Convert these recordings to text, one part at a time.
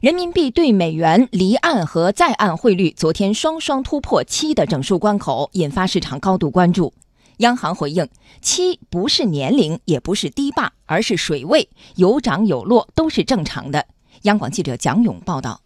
人民币对美元离岸和在岸汇率昨天双双突破七的整数关口，引发市场高度关注。央行回应：七不是年龄，也不是堤坝，而是水位，有涨有落都是正常的。央广记者蒋勇报道。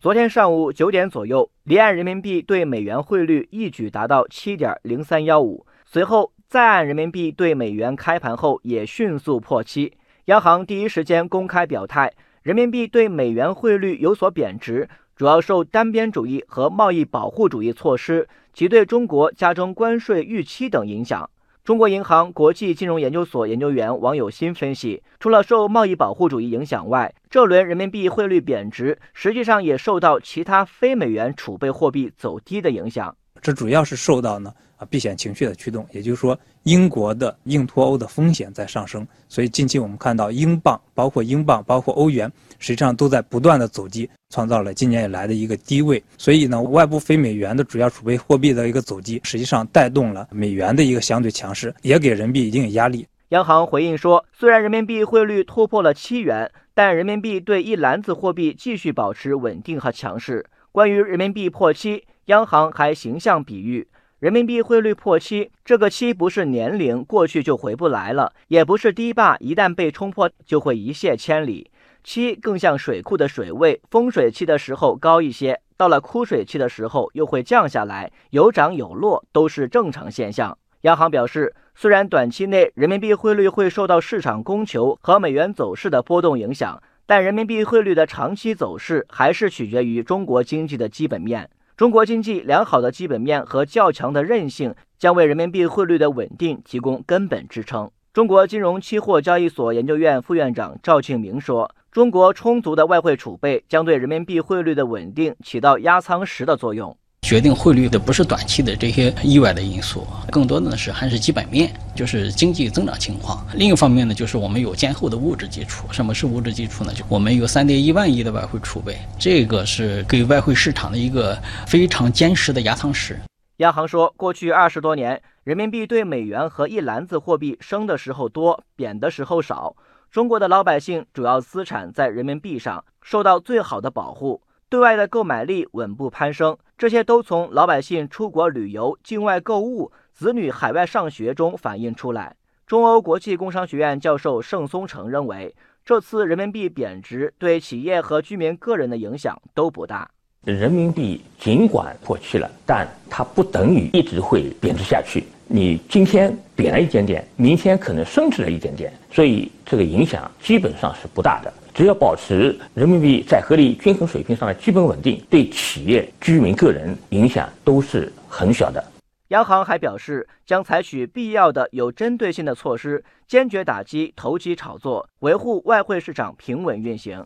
昨天上午九点左右，离岸人民币对美元汇率一举达到七点零三幺五，随后在岸人民币对美元开盘后也迅速破七，央行第一时间公开表态。人民币对美元汇率有所贬值，主要受单边主义和贸易保护主义措施及对中国加征关税预期等影响。中国银行国际金融研究所研究员王有新分析，除了受贸易保护主义影响外，这轮人民币汇率贬值实际上也受到其他非美元储备货币走低的影响。这主要是受到呢。啊，避险情绪的驱动，也就是说，英国的硬脱欧的风险在上升，所以近期我们看到英镑，包括英镑，包括欧元，实际上都在不断的走低，创造了今年以来的一个低位。所以呢，外部非美元的主要储备货币的一个走低，实际上带动了美元的一个相对强势，也给人民币一定压力。央行回应说，虽然人民币汇率突破了七元，但人民币对一篮子货币继续保持稳定和强势。关于人民币破七，央行还形象比喻。人民币汇率破七，这个七不是年龄过去就回不来了，也不是堤坝一旦被冲破就会一泻千里。七更像水库的水位，丰水期的时候高一些，到了枯水期的时候又会降下来，有涨有落都是正常现象。央行表示，虽然短期内人民币汇率会受到市场供求和美元走势的波动影响，但人民币汇率的长期走势还是取决于中国经济的基本面。中国经济良好的基本面和较强的韧性将为人民币汇率的稳定提供根本支撑。中国金融期货交易所研究院副院长赵庆明说：“中国充足的外汇储备将对人民币汇率的稳定起到压舱石的作用。”决定汇率的不是短期的这些意外的因素，更多的是还是基本面，就是经济增长情况。另一方面呢，就是我们有坚厚的物质基础。什么是物质基础呢？就我们有三点一万亿的外汇储备，这个是给外汇市场的一个非常坚实的压舱石。央行说，过去二十多年，人民币对美元和一篮子货币升的时候多，贬的时候少。中国的老百姓主要资产在人民币上，受到最好的保护。对外的购买力稳步攀升，这些都从老百姓出国旅游、境外购物、子女海外上学中反映出来。中欧国际工商学院教授盛松成认为，这次人民币贬值对企业和居民个人的影响都不大。人民币尽管破七了，但它不等于一直会贬值下去。你今天贬了一点点，明天可能升值了一点点，所以这个影响基本上是不大的。只要保持人民币在合理均衡水平上的基本稳定，对企业、居民、个人影响都是很小的。央行还表示，将采取必要的有针对性的措施，坚决打击投机炒作，维护外汇市场平稳运行。